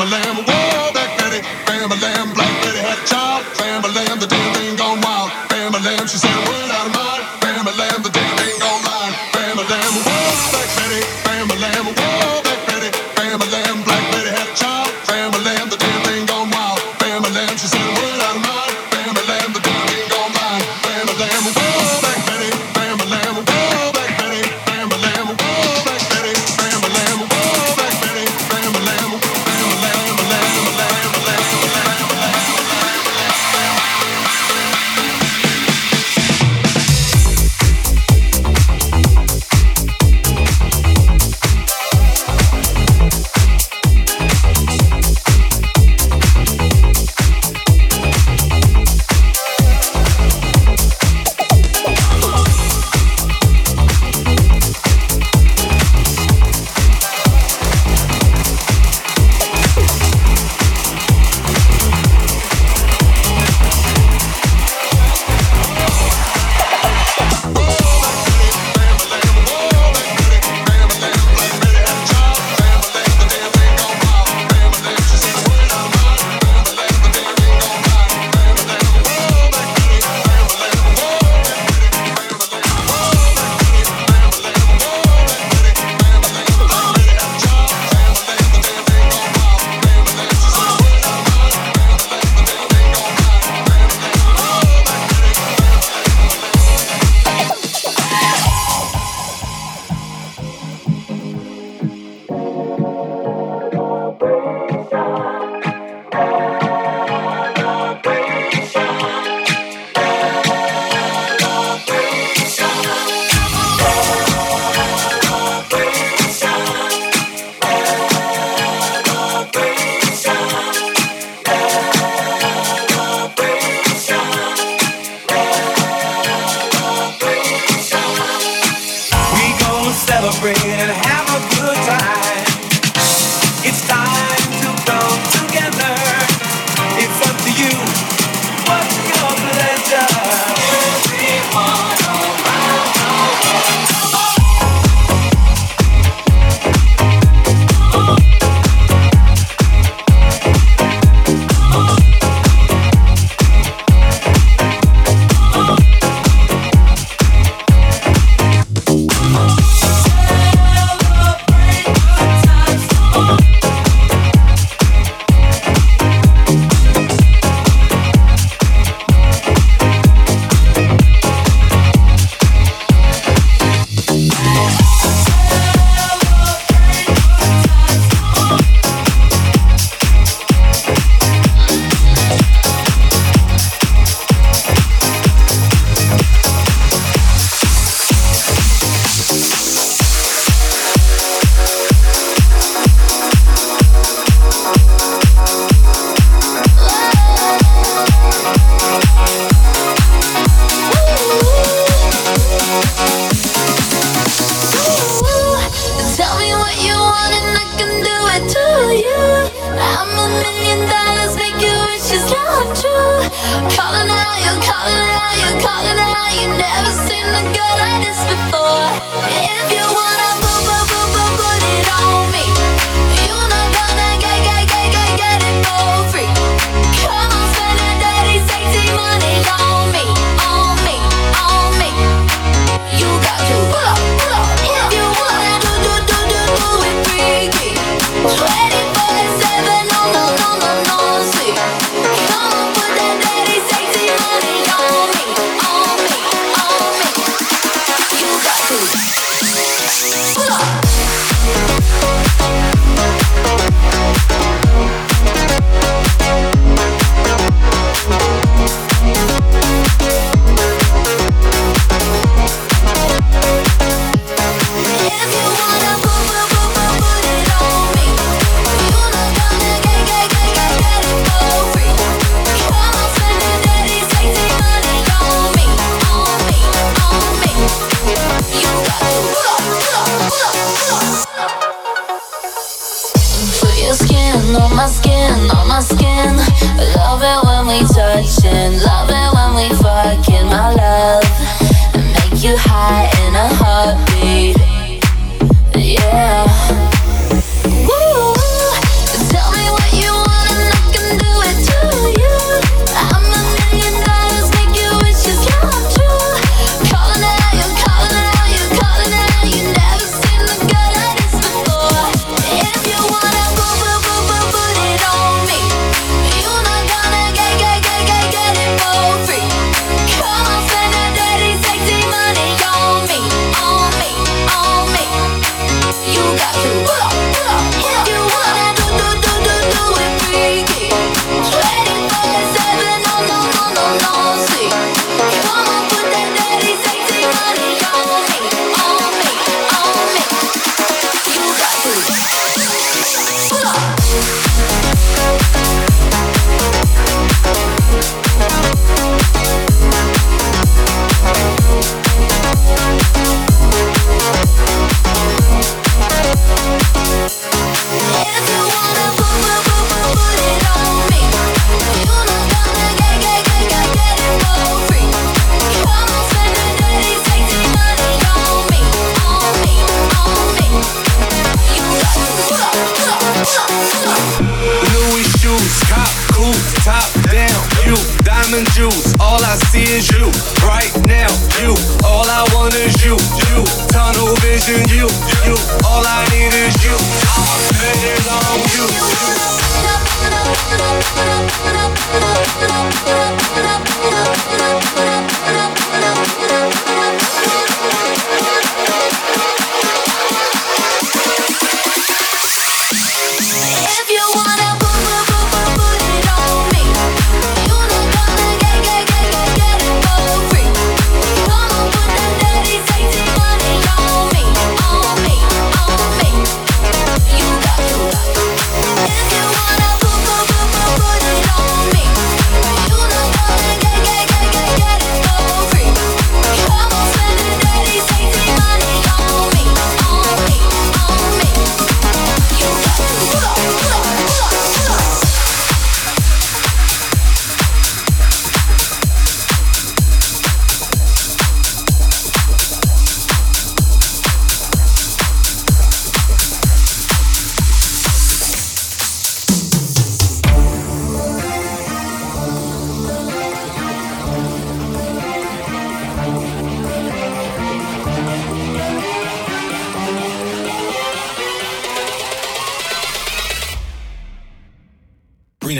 I'm lamb. you high in a heartbeat. Yeah.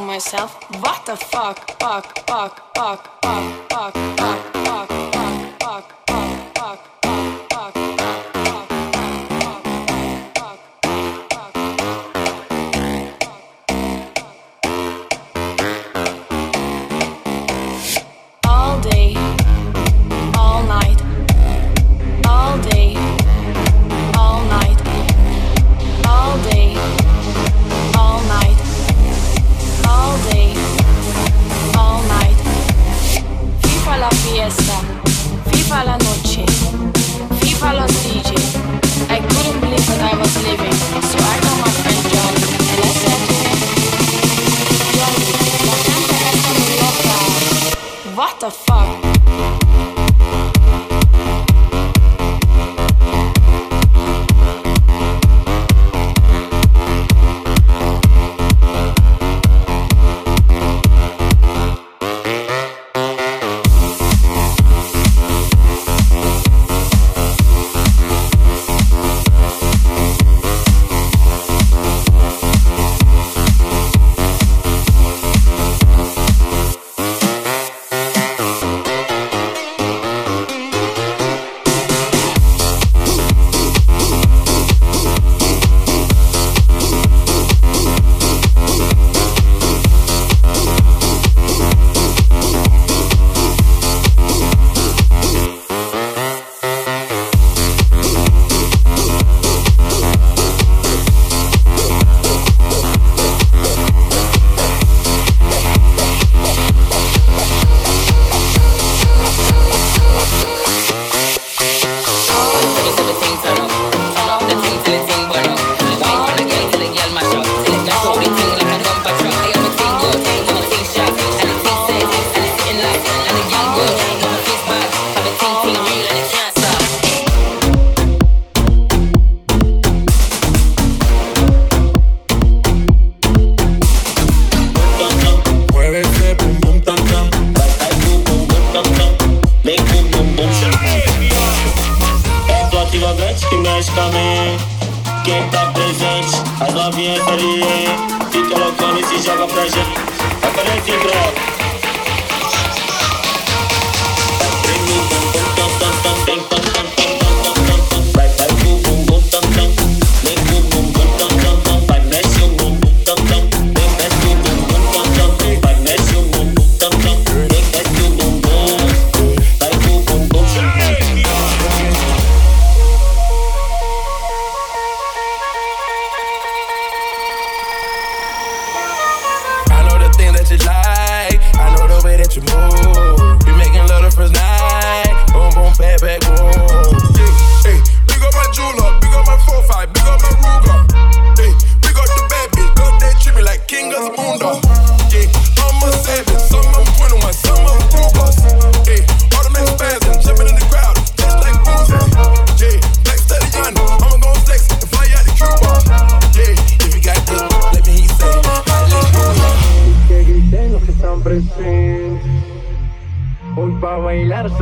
myself, what the fuck, fuck, fuck, fuck, fuck, fuck, fuck. it like. I know the way that you move. We making love the first night. Boom, boom, back, back, boom.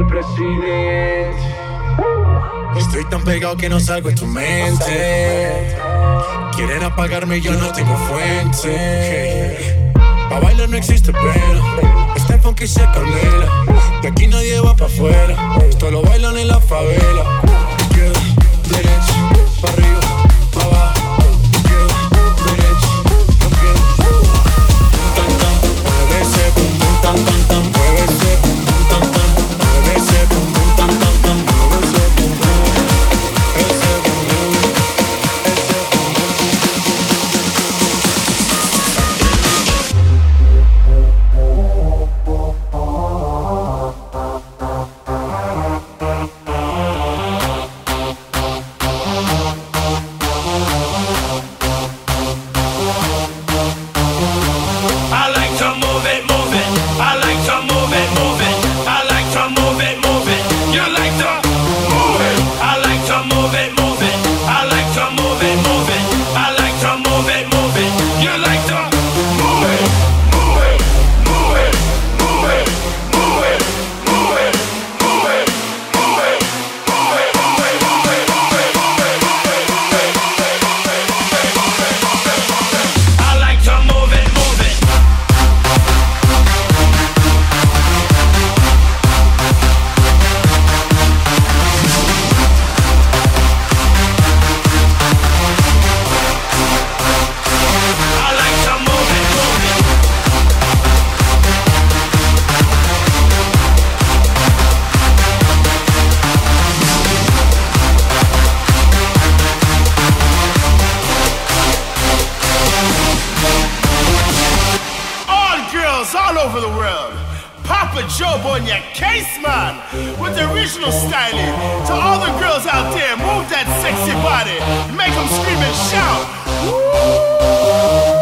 Su presidente Estoy tan pegado que no salgo de tu mente. Quieren apagarme, yo no tengo fuente. Pa' bailar no existe pena. Este funky se carnela. De aquí nadie va pa' afuera. Esto lo bailan en la favela. Izquierda, derecha, pa' arriba, Joe on your case, man, with the original styling. To all the girls out there, move that sexy body, make them scream and shout. I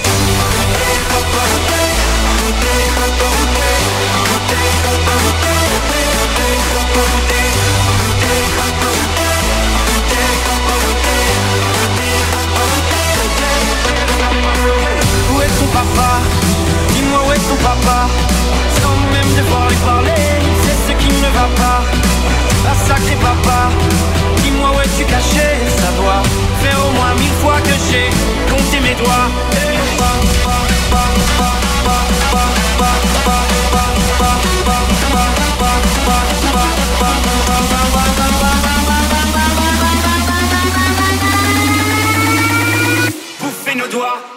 Est ton papa Dis-moi où est ton papa Sans même devoir lui parler. C'est ce qui ne va pas. Ah sacré papa. Dis-moi où es-tu caché Ça doit faire au moins mille fois que j'ai compté mes doigts doigts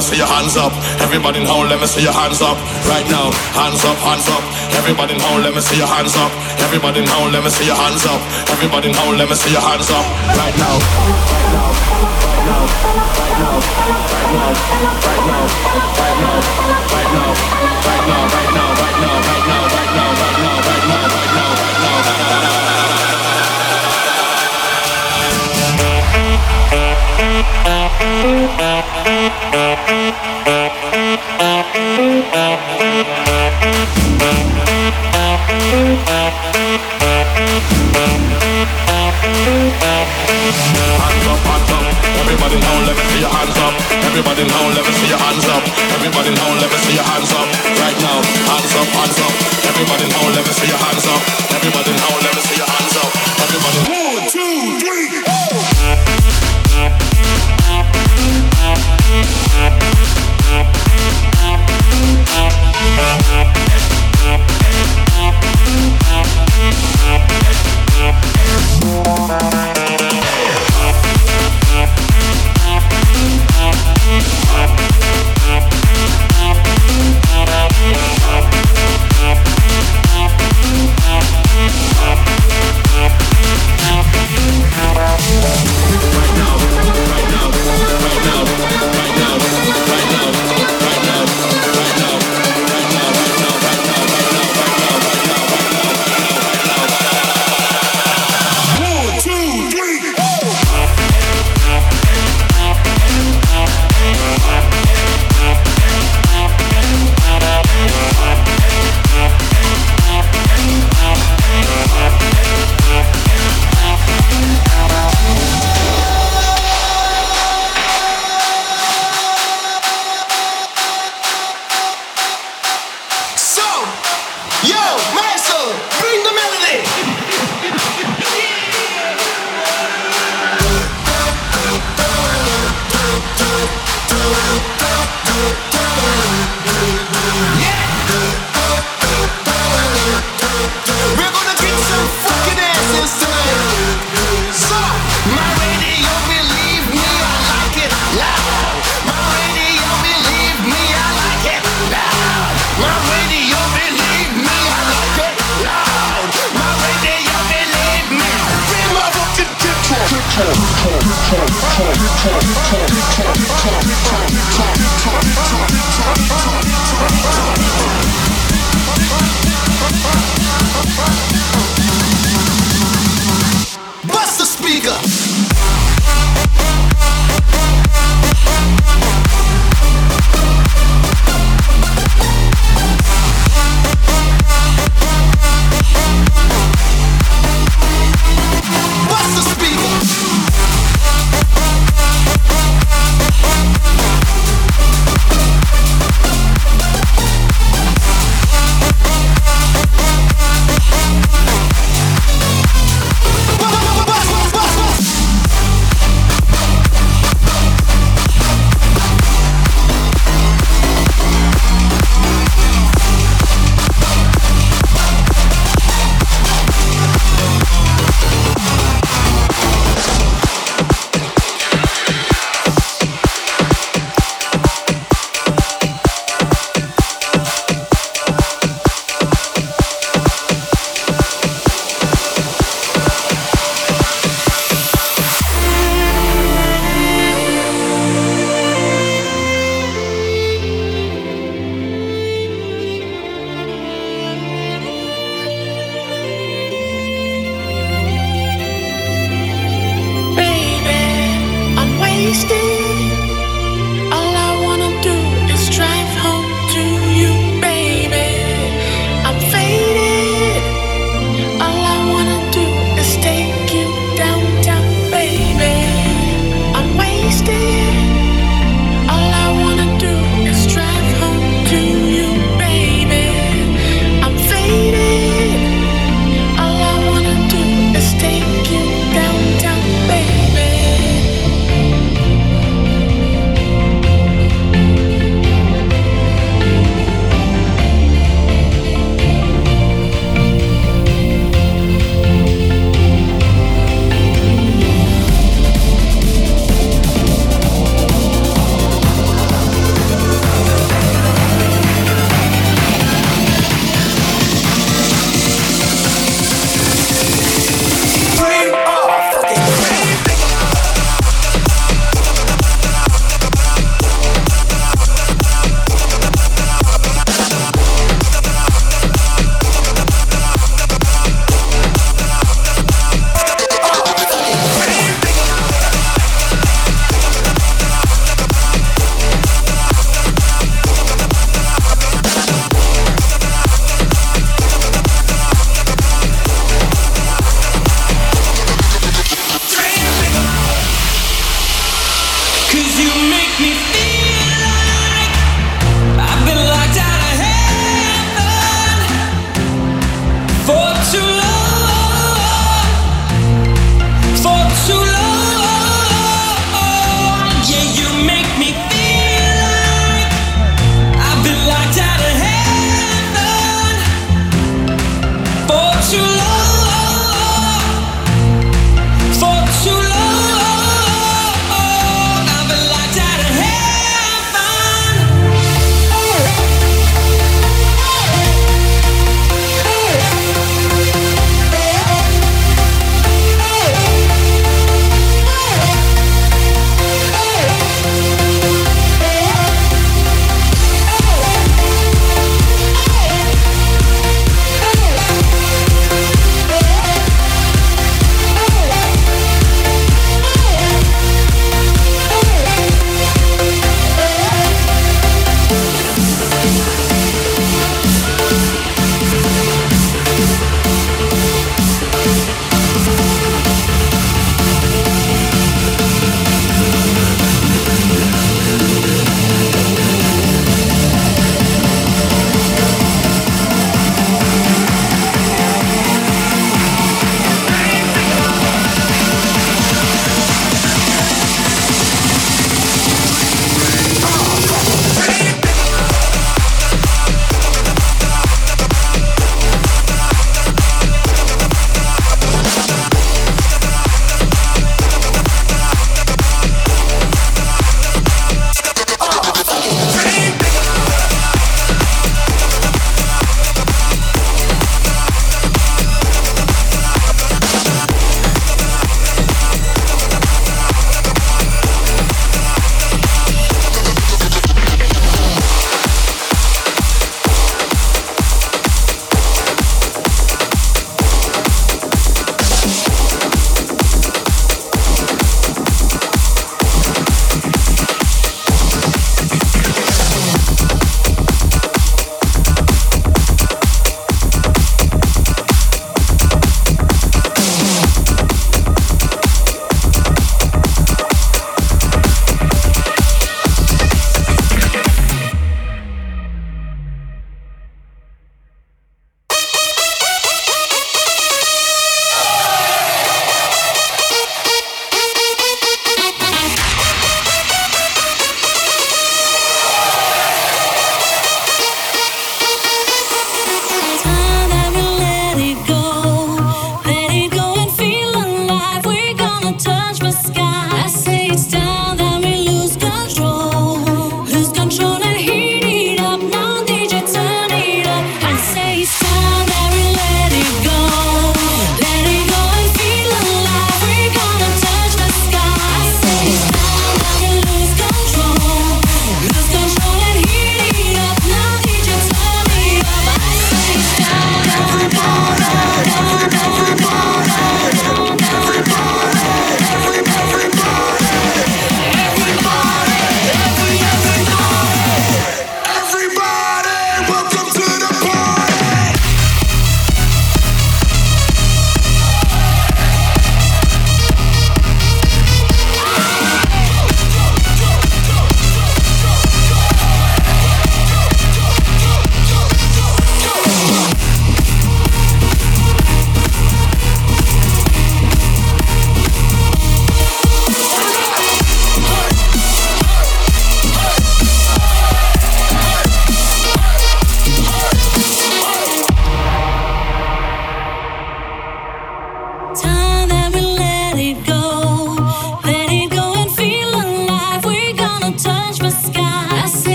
me see your hands up. Everybody in home, let me see your hands up. Right now, hands up, hands up. Everybody in home, let me see your hands up. Everybody in home, let me see your hands up. Everybody in home, let me see your hands up. Right now. Thank you.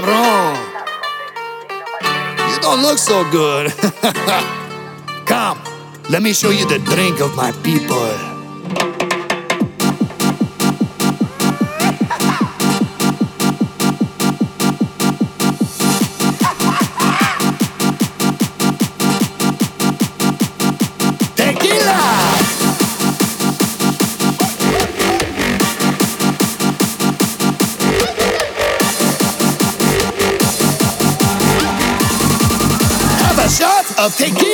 cabrón. You don't look so good. Come, let me show you the drink of my people. of taking.